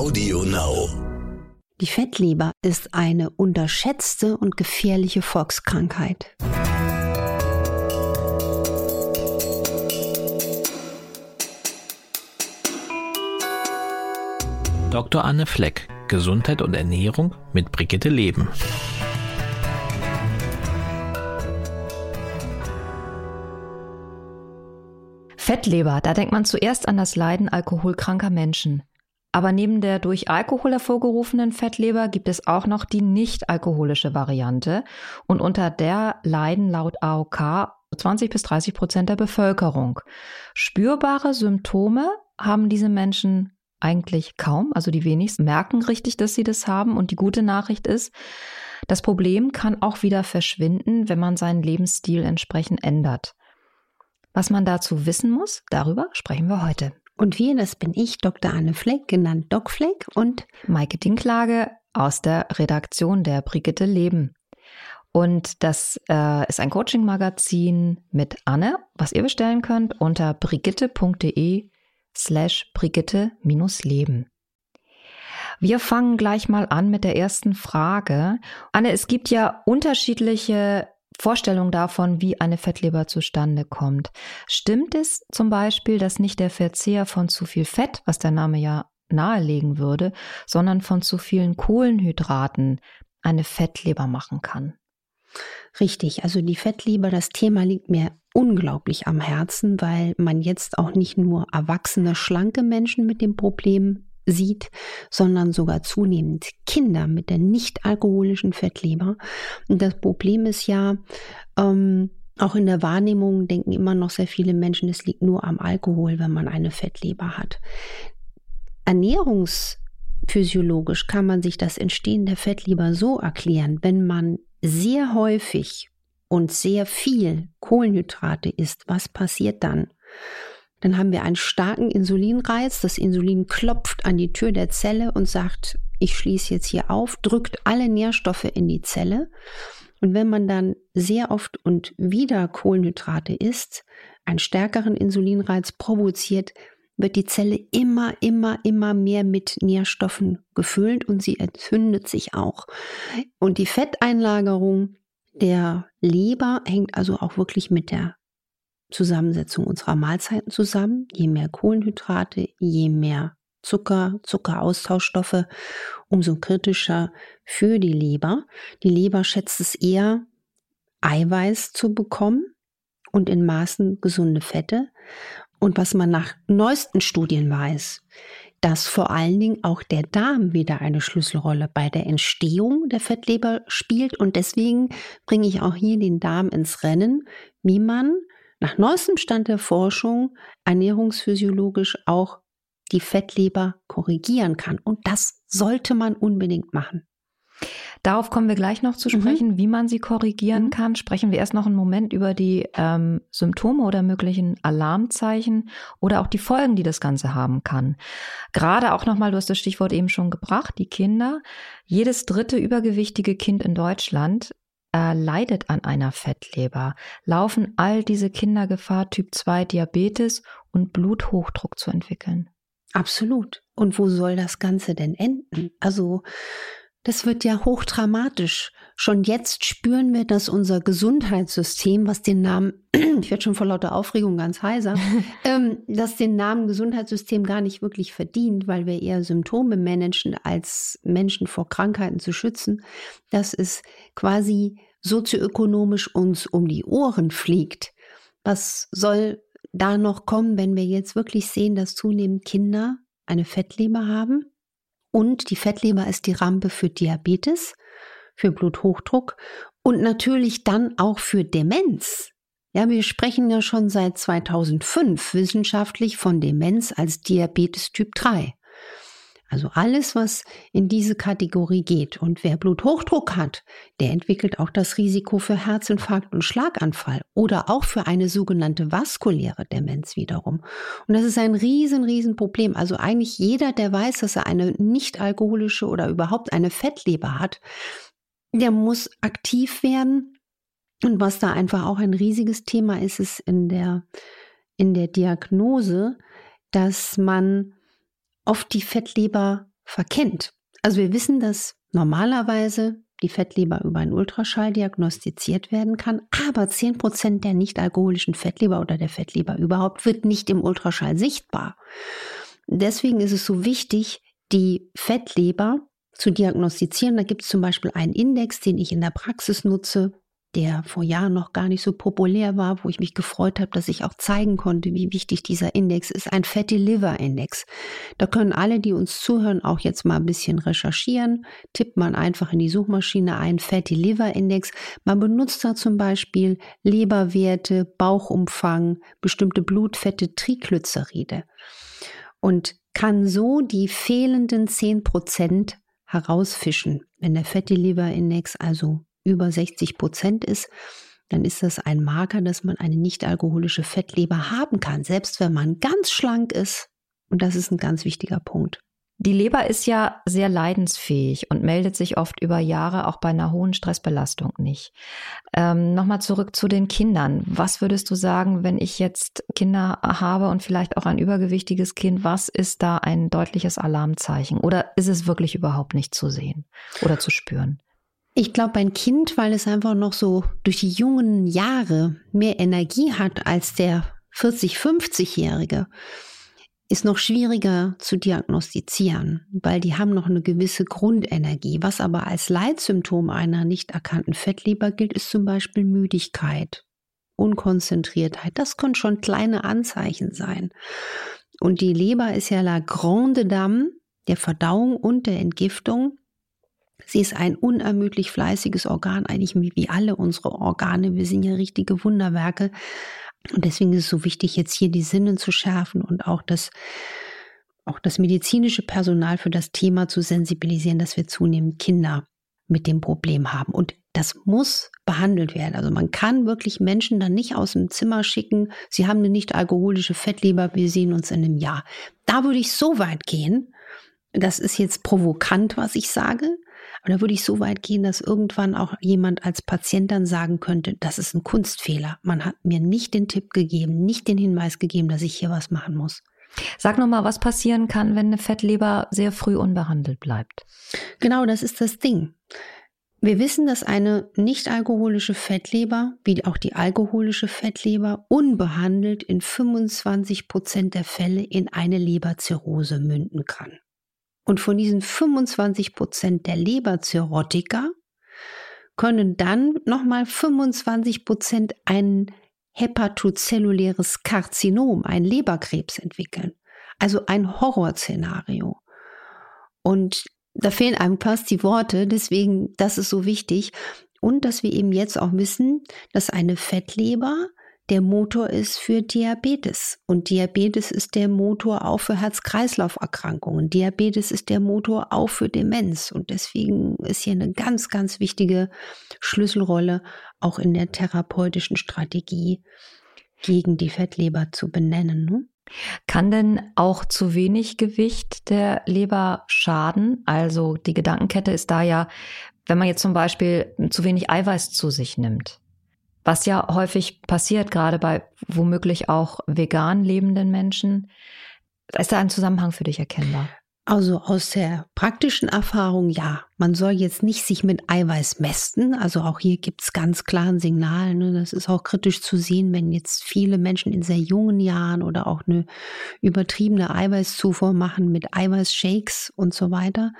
Audio Now. Die Fettleber ist eine unterschätzte und gefährliche Volkskrankheit. Dr. Anne Fleck, Gesundheit und Ernährung mit Brigitte Leben. Fettleber, da denkt man zuerst an das Leiden alkoholkranker Menschen. Aber neben der durch Alkohol hervorgerufenen Fettleber gibt es auch noch die nicht alkoholische Variante und unter der leiden laut AOK 20 bis 30 Prozent der Bevölkerung. Spürbare Symptome haben diese Menschen eigentlich kaum, also die wenigsten merken richtig, dass sie das haben und die gute Nachricht ist, das Problem kann auch wieder verschwinden, wenn man seinen Lebensstil entsprechend ändert. Was man dazu wissen muss, darüber sprechen wir heute. Und wir, das bin ich, Dr. Anne Fleck, genannt Doc Fleck und Maike Dinklage aus der Redaktion der Brigitte Leben. Und das äh, ist ein Coaching-Magazin mit Anne, was ihr bestellen könnt unter brigitte.de slash brigitte-leben. Wir fangen gleich mal an mit der ersten Frage. Anne, es gibt ja unterschiedliche Vorstellung davon, wie eine Fettleber zustande kommt. Stimmt es zum Beispiel, dass nicht der Verzehr von zu viel Fett, was der Name ja nahelegen würde, sondern von zu vielen Kohlenhydraten eine Fettleber machen kann? Richtig, also die Fettleber, das Thema liegt mir unglaublich am Herzen, weil man jetzt auch nicht nur erwachsene, schlanke Menschen mit dem Problem sieht, sondern sogar zunehmend Kinder mit der nicht alkoholischen Fettleber. Und das Problem ist ja, ähm, auch in der Wahrnehmung denken immer noch sehr viele Menschen, es liegt nur am Alkohol, wenn man eine Fettleber hat. Ernährungsphysiologisch kann man sich das Entstehen der Fettleber so erklären, wenn man sehr häufig und sehr viel Kohlenhydrate isst, was passiert dann? Dann haben wir einen starken Insulinreiz. Das Insulin klopft an die Tür der Zelle und sagt, ich schließe jetzt hier auf, drückt alle Nährstoffe in die Zelle. Und wenn man dann sehr oft und wieder Kohlenhydrate isst, einen stärkeren Insulinreiz provoziert, wird die Zelle immer, immer, immer mehr mit Nährstoffen gefüllt und sie entzündet sich auch. Und die Fetteinlagerung der Leber hängt also auch wirklich mit der Zusammensetzung unserer Mahlzeiten zusammen. Je mehr Kohlenhydrate, je mehr Zucker, Zuckeraustauschstoffe, umso kritischer für die Leber. Die Leber schätzt es eher, Eiweiß zu bekommen und in Maßen gesunde Fette. Und was man nach neuesten Studien weiß, dass vor allen Dingen auch der Darm wieder eine Schlüsselrolle bei der Entstehung der Fettleber spielt. Und deswegen bringe ich auch hier den Darm ins Rennen, wie man nach neuestem Stand der Forschung ernährungsphysiologisch auch die Fettleber korrigieren kann. Und das sollte man unbedingt machen. Darauf kommen wir gleich noch zu mhm. sprechen, mhm. wie man sie korrigieren mhm. kann. Sprechen wir erst noch einen Moment über die ähm, Symptome oder möglichen Alarmzeichen oder auch die Folgen, die das Ganze haben kann. Gerade auch nochmal, du hast das Stichwort eben schon gebracht, die Kinder. Jedes dritte übergewichtige Kind in Deutschland äh, leidet an einer Fettleber, laufen all diese Kinder Gefahr, Typ 2 Diabetes und Bluthochdruck zu entwickeln. Absolut. Und wo soll das Ganze denn enden? Also das wird ja hochdramatisch. Schon jetzt spüren wir, dass unser Gesundheitssystem, was den Namen, ich werde schon vor lauter Aufregung ganz heiser, ähm, dass den Namen Gesundheitssystem gar nicht wirklich verdient, weil wir eher Symptome managen, als Menschen vor Krankheiten zu schützen, dass es quasi sozioökonomisch uns um die Ohren fliegt. Was soll da noch kommen, wenn wir jetzt wirklich sehen, dass zunehmend Kinder eine Fettleber haben? Und die Fettleber ist die Rampe für Diabetes, für Bluthochdruck und natürlich dann auch für Demenz. Ja, wir sprechen ja schon seit 2005 wissenschaftlich von Demenz als Diabetes Typ 3. Also alles, was in diese Kategorie geht. Und wer Bluthochdruck hat, der entwickelt auch das Risiko für Herzinfarkt und Schlaganfall oder auch für eine sogenannte vaskuläre Demenz wiederum. Und das ist ein riesen, riesen Problem. Also eigentlich jeder, der weiß, dass er eine nicht alkoholische oder überhaupt eine Fettleber hat, der muss aktiv werden. Und was da einfach auch ein riesiges Thema ist, ist in der, in der Diagnose, dass man oft die Fettleber verkennt. Also wir wissen, dass normalerweise die Fettleber über einen Ultraschall diagnostiziert werden kann, aber 10% der nicht-alkoholischen Fettleber oder der Fettleber überhaupt wird nicht im Ultraschall sichtbar. Deswegen ist es so wichtig, die Fettleber zu diagnostizieren. Da gibt es zum Beispiel einen Index, den ich in der Praxis nutze, der vor Jahren noch gar nicht so populär war, wo ich mich gefreut habe, dass ich auch zeigen konnte, wie wichtig dieser Index ist, ein Fatty Liver Index. Da können alle, die uns zuhören, auch jetzt mal ein bisschen recherchieren. Tippt man einfach in die Suchmaschine ein Fatty Liver Index. Man benutzt da zum Beispiel Leberwerte, Bauchumfang, bestimmte Blutfette, Triglyceride und kann so die fehlenden 10 Prozent herausfischen. Wenn der Fatty Liver Index also über 60 Prozent ist, dann ist das ein Marker, dass man eine nicht-alkoholische Fettleber haben kann, selbst wenn man ganz schlank ist. Und das ist ein ganz wichtiger Punkt. Die Leber ist ja sehr leidensfähig und meldet sich oft über Jahre auch bei einer hohen Stressbelastung nicht. Ähm, Nochmal zurück zu den Kindern. Was würdest du sagen, wenn ich jetzt Kinder habe und vielleicht auch ein übergewichtiges Kind? Was ist da ein deutliches Alarmzeichen? Oder ist es wirklich überhaupt nicht zu sehen oder zu spüren? Ich glaube, ein Kind, weil es einfach noch so durch die jungen Jahre mehr Energie hat als der 40, 50-Jährige, ist noch schwieriger zu diagnostizieren, weil die haben noch eine gewisse Grundenergie. Was aber als Leitsymptom einer nicht erkannten Fettleber gilt, ist zum Beispiel Müdigkeit, Unkonzentriertheit. Das können schon kleine Anzeichen sein. Und die Leber ist ja la grande dame der Verdauung und der Entgiftung. Sie ist ein unermüdlich fleißiges Organ, eigentlich wie alle unsere Organe. Wir sind ja richtige Wunderwerke. Und deswegen ist es so wichtig, jetzt hier die Sinnen zu schärfen und auch das, auch das medizinische Personal für das Thema zu sensibilisieren, dass wir zunehmend Kinder mit dem Problem haben. Und das muss behandelt werden. Also man kann wirklich Menschen dann nicht aus dem Zimmer schicken, sie haben eine nicht alkoholische Fettleber, wir sehen uns in einem Jahr. Da würde ich so weit gehen, das ist jetzt provokant, was ich sage, aber da würde ich so weit gehen, dass irgendwann auch jemand als Patient dann sagen könnte, das ist ein Kunstfehler. Man hat mir nicht den Tipp gegeben, nicht den Hinweis gegeben, dass ich hier was machen muss. Sag nochmal, was passieren kann, wenn eine Fettleber sehr früh unbehandelt bleibt. Genau, das ist das Ding. Wir wissen, dass eine nicht-alkoholische Fettleber, wie auch die alkoholische Fettleber, unbehandelt in 25 Prozent der Fälle in eine Leberzirrhose münden kann. Und von diesen 25 Prozent der Leberzirrhotiker können dann nochmal 25 Prozent ein hepatozelluläres Karzinom, ein Leberkrebs entwickeln. Also ein Horrorszenario. Und da fehlen einem fast die Worte, deswegen, das ist so wichtig. Und dass wir eben jetzt auch wissen, dass eine Fettleber der Motor ist für Diabetes. Und Diabetes ist der Motor auch für Herz-Kreislauf-Erkrankungen. Diabetes ist der Motor auch für Demenz. Und deswegen ist hier eine ganz, ganz wichtige Schlüsselrolle auch in der therapeutischen Strategie gegen die Fettleber zu benennen. Ne? Kann denn auch zu wenig Gewicht der Leber schaden? Also die Gedankenkette ist da ja, wenn man jetzt zum Beispiel zu wenig Eiweiß zu sich nimmt, was ja häufig passiert, gerade bei womöglich auch vegan lebenden Menschen. Ist da ein Zusammenhang für dich erkennbar? Also aus der praktischen Erfahrung ja. Man soll jetzt nicht sich mit Eiweiß mästen. Also auch hier gibt es ganz klaren Signale. Ne? Das ist auch kritisch zu sehen, wenn jetzt viele Menschen in sehr jungen Jahren oder auch eine übertriebene Eiweißzufuhr machen mit Eiweißshakes und so weiter.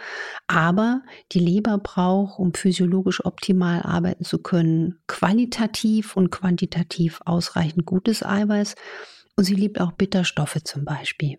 Aber die Leber braucht, um physiologisch optimal arbeiten zu können, qualitativ und quantitativ ausreichend gutes Eiweiß. Und sie liebt auch Bitterstoffe zum Beispiel.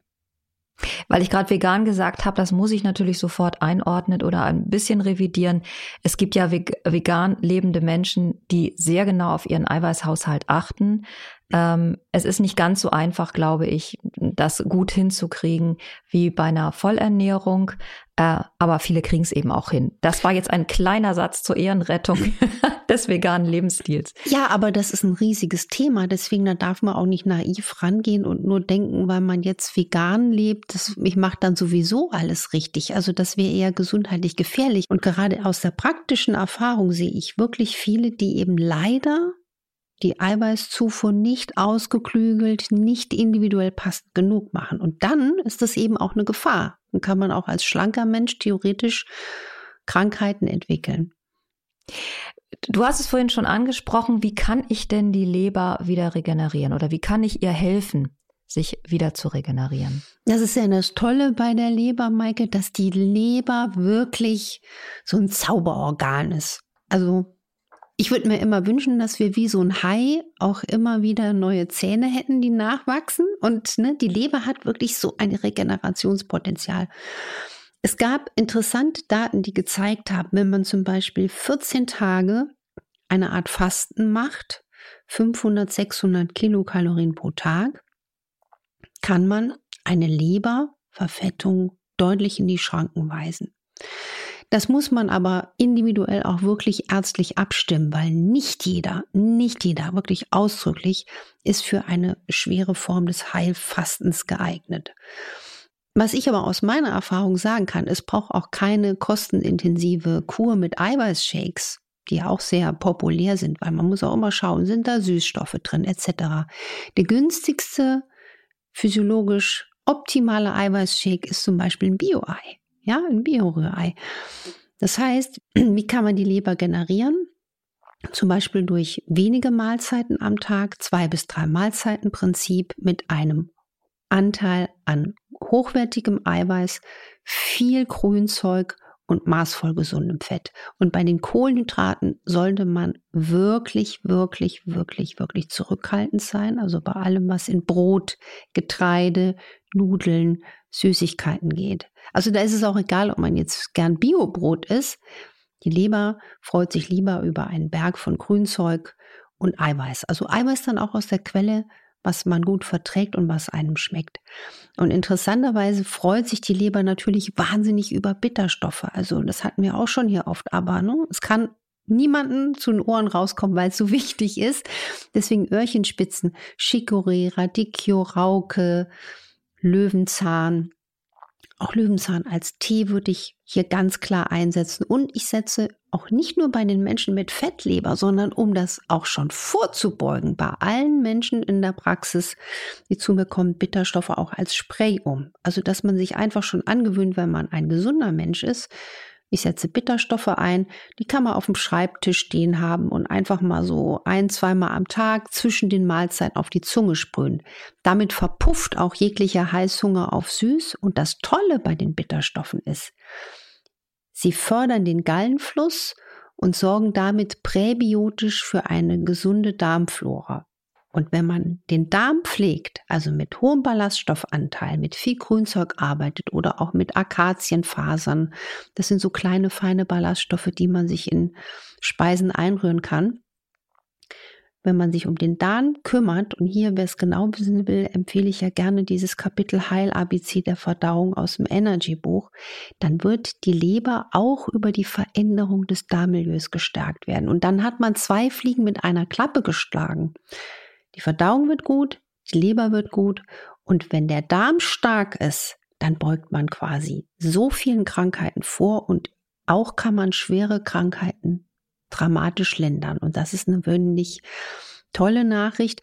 Weil ich gerade vegan gesagt habe, das muss ich natürlich sofort einordnen oder ein bisschen revidieren. Es gibt ja vegan lebende Menschen, die sehr genau auf ihren Eiweißhaushalt achten. Ähm, es ist nicht ganz so einfach, glaube ich, das gut hinzukriegen wie bei einer Vollernährung. Äh, aber viele kriegen es eben auch hin. Das war jetzt ein kleiner Satz zur Ehrenrettung des veganen Lebensstils. Ja, aber das ist ein riesiges Thema. Deswegen da darf man auch nicht naiv rangehen und nur denken, weil man jetzt vegan lebt, das, ich mache dann sowieso alles richtig. Also das wäre eher gesundheitlich gefährlich. Und gerade aus der praktischen Erfahrung sehe ich wirklich viele, die eben leider die Eiweißzufuhr nicht ausgeklügelt, nicht individuell passend genug machen. Und dann ist das eben auch eine Gefahr, Dann kann man auch als schlanker Mensch theoretisch Krankheiten entwickeln. Du hast es vorhin schon angesprochen, wie kann ich denn die Leber wieder regenerieren oder wie kann ich ihr helfen, sich wieder zu regenerieren? Das ist ja das Tolle bei der Leber, Maike, dass die Leber wirklich so ein Zauberorgan ist. Also ich würde mir immer wünschen, dass wir wie so ein Hai auch immer wieder neue Zähne hätten, die nachwachsen. Und ne, die Leber hat wirklich so ein Regenerationspotenzial. Es gab interessante Daten, die gezeigt haben, wenn man zum Beispiel 14 Tage eine Art Fasten macht, 500, 600 Kilokalorien pro Tag, kann man eine Leberverfettung deutlich in die Schranken weisen. Das muss man aber individuell auch wirklich ärztlich abstimmen, weil nicht jeder, nicht jeder, wirklich ausdrücklich, ist für eine schwere Form des Heilfastens geeignet. Was ich aber aus meiner Erfahrung sagen kann, es braucht auch keine kostenintensive Kur mit Eiweißshakes, die auch sehr populär sind, weil man muss auch immer schauen, sind da Süßstoffe drin etc. Der günstigste physiologisch optimale Eiweißshake ist zum Beispiel ein Bio-Ei, ja, ein Bio-Rührei. Das heißt, wie kann man die Leber generieren? Zum Beispiel durch wenige Mahlzeiten am Tag, zwei bis drei Mahlzeiten Prinzip mit einem Anteil an hochwertigem Eiweiß, viel Grünzeug und maßvoll gesundem Fett. Und bei den Kohlenhydraten sollte man wirklich, wirklich, wirklich, wirklich zurückhaltend sein. Also bei allem, was in Brot, Getreide, Nudeln, Süßigkeiten geht. Also da ist es auch egal, ob man jetzt gern Biobrot isst. Die Leber freut sich lieber über einen Berg von Grünzeug und Eiweiß. Also Eiweiß dann auch aus der Quelle was man gut verträgt und was einem schmeckt. Und interessanterweise freut sich die Leber natürlich wahnsinnig über Bitterstoffe. Also das hatten wir auch schon hier oft, aber ne, es kann niemanden zu den Ohren rauskommen, weil es so wichtig ist. Deswegen Öhrchenspitzen, Chicorée, Radicchio, Rauke, Löwenzahn, auch Löwenzahn als Tee würde ich hier ganz klar einsetzen. Und ich setze auch nicht nur bei den Menschen mit Fettleber, sondern um das auch schon vorzubeugen, bei allen Menschen in der Praxis, die zu mir kommen, Bitterstoffe auch als Spray um. Also, dass man sich einfach schon angewöhnt, wenn man ein gesunder Mensch ist, ich setze Bitterstoffe ein, die kann man auf dem Schreibtisch stehen haben und einfach mal so ein, zweimal am Tag zwischen den Mahlzeiten auf die Zunge sprühen. Damit verpufft auch jeglicher Heißhunger auf süß und das Tolle bei den Bitterstoffen ist, sie fördern den Gallenfluss und sorgen damit präbiotisch für eine gesunde Darmflora. Und wenn man den Darm pflegt, also mit hohem Ballaststoffanteil, mit viel Grünzeug arbeitet oder auch mit Akazienfasern, das sind so kleine, feine Ballaststoffe, die man sich in Speisen einrühren kann. Wenn man sich um den Darm kümmert, und hier, wer es genau wissen will, empfehle ich ja gerne dieses Kapitel Heil-ABC der Verdauung aus dem Energy-Buch, dann wird die Leber auch über die Veränderung des Darmmilieus gestärkt werden. Und dann hat man zwei Fliegen mit einer Klappe geschlagen. Die Verdauung wird gut, die Leber wird gut und wenn der Darm stark ist, dann beugt man quasi so vielen Krankheiten vor und auch kann man schwere Krankheiten dramatisch lindern. Und das ist eine wirklich tolle Nachricht.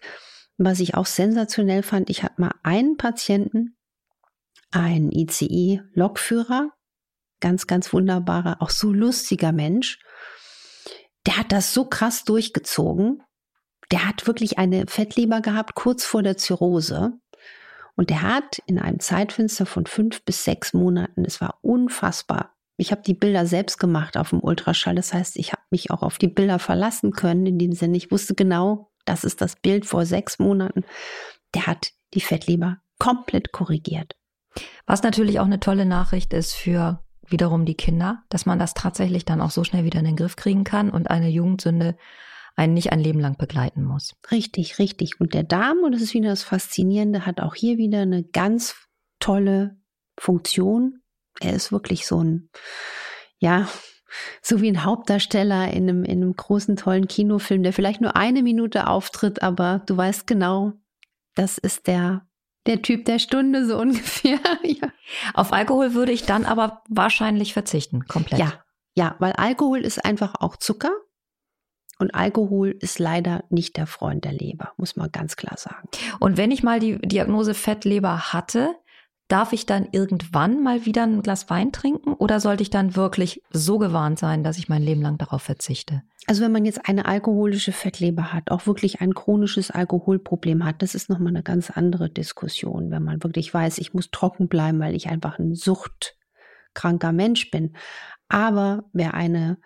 Was ich auch sensationell fand, ich hatte mal einen Patienten, einen ICE-Lokführer, ganz, ganz wunderbarer, auch so lustiger Mensch. Der hat das so krass durchgezogen der hat wirklich eine Fettleber gehabt, kurz vor der Zirrhose. Und der hat in einem Zeitfenster von fünf bis sechs Monaten, es war unfassbar. Ich habe die Bilder selbst gemacht auf dem Ultraschall. Das heißt, ich habe mich auch auf die Bilder verlassen können. In dem Sinne, ich wusste genau, das ist das Bild vor sechs Monaten. Der hat die Fettleber komplett korrigiert. Was natürlich auch eine tolle Nachricht ist für wiederum die Kinder, dass man das tatsächlich dann auch so schnell wieder in den Griff kriegen kann und eine Jugendsünde einen nicht ein Leben lang begleiten muss. Richtig, richtig. Und der Darm, und das ist wieder das Faszinierende, hat auch hier wieder eine ganz tolle Funktion. Er ist wirklich so ein, ja, so wie ein Hauptdarsteller in einem, in einem großen, tollen Kinofilm, der vielleicht nur eine Minute auftritt, aber du weißt genau, das ist der, der Typ der Stunde so ungefähr. ja. Auf Alkohol würde ich dann aber wahrscheinlich verzichten, komplett. Ja, ja, weil Alkohol ist einfach auch Zucker. Und Alkohol ist leider nicht der Freund der Leber, muss man ganz klar sagen. Und wenn ich mal die Diagnose Fettleber hatte, darf ich dann irgendwann mal wieder ein Glas Wein trinken oder sollte ich dann wirklich so gewarnt sein, dass ich mein Leben lang darauf verzichte? Also wenn man jetzt eine alkoholische Fettleber hat, auch wirklich ein chronisches Alkoholproblem hat, das ist nochmal eine ganz andere Diskussion. Wenn man wirklich weiß, ich muss trocken bleiben, weil ich einfach ein suchtkranker Mensch bin. Aber wer eine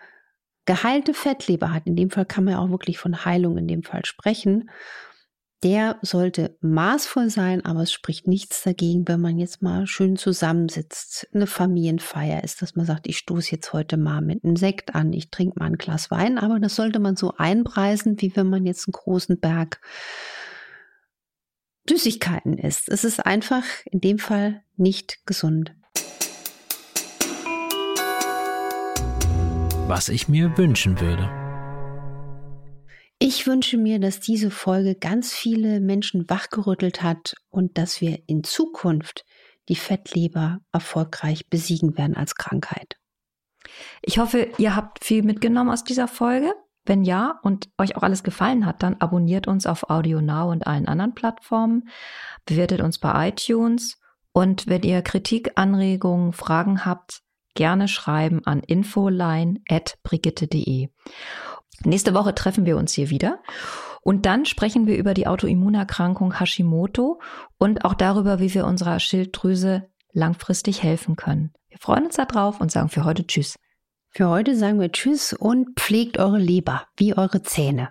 geheilte Fettleber hat, in dem Fall kann man ja auch wirklich von Heilung in dem Fall sprechen, der sollte maßvoll sein, aber es spricht nichts dagegen, wenn man jetzt mal schön zusammensitzt. Eine Familienfeier ist, dass man sagt, ich stoße jetzt heute mal mit einem Sekt an, ich trinke mal ein Glas Wein, aber das sollte man so einpreisen, wie wenn man jetzt einen großen Berg Süßigkeiten isst. Es ist einfach in dem Fall nicht gesund. Was ich mir wünschen würde. Ich wünsche mir, dass diese Folge ganz viele Menschen wachgerüttelt hat und dass wir in Zukunft die Fettleber erfolgreich besiegen werden als Krankheit. Ich hoffe, ihr habt viel mitgenommen aus dieser Folge. Wenn ja und euch auch alles gefallen hat, dann abonniert uns auf Audio Now und allen anderen Plattformen, bewertet uns bei iTunes und wenn ihr Kritik, Anregungen, Fragen habt, gerne schreiben an infoline@brigitte.de. Nächste Woche treffen wir uns hier wieder. Und dann sprechen wir über die Autoimmunerkrankung Hashimoto und auch darüber, wie wir unserer Schilddrüse langfristig helfen können. Wir freuen uns darauf und sagen für heute Tschüss. Für heute sagen wir Tschüss und pflegt eure Leber wie eure Zähne.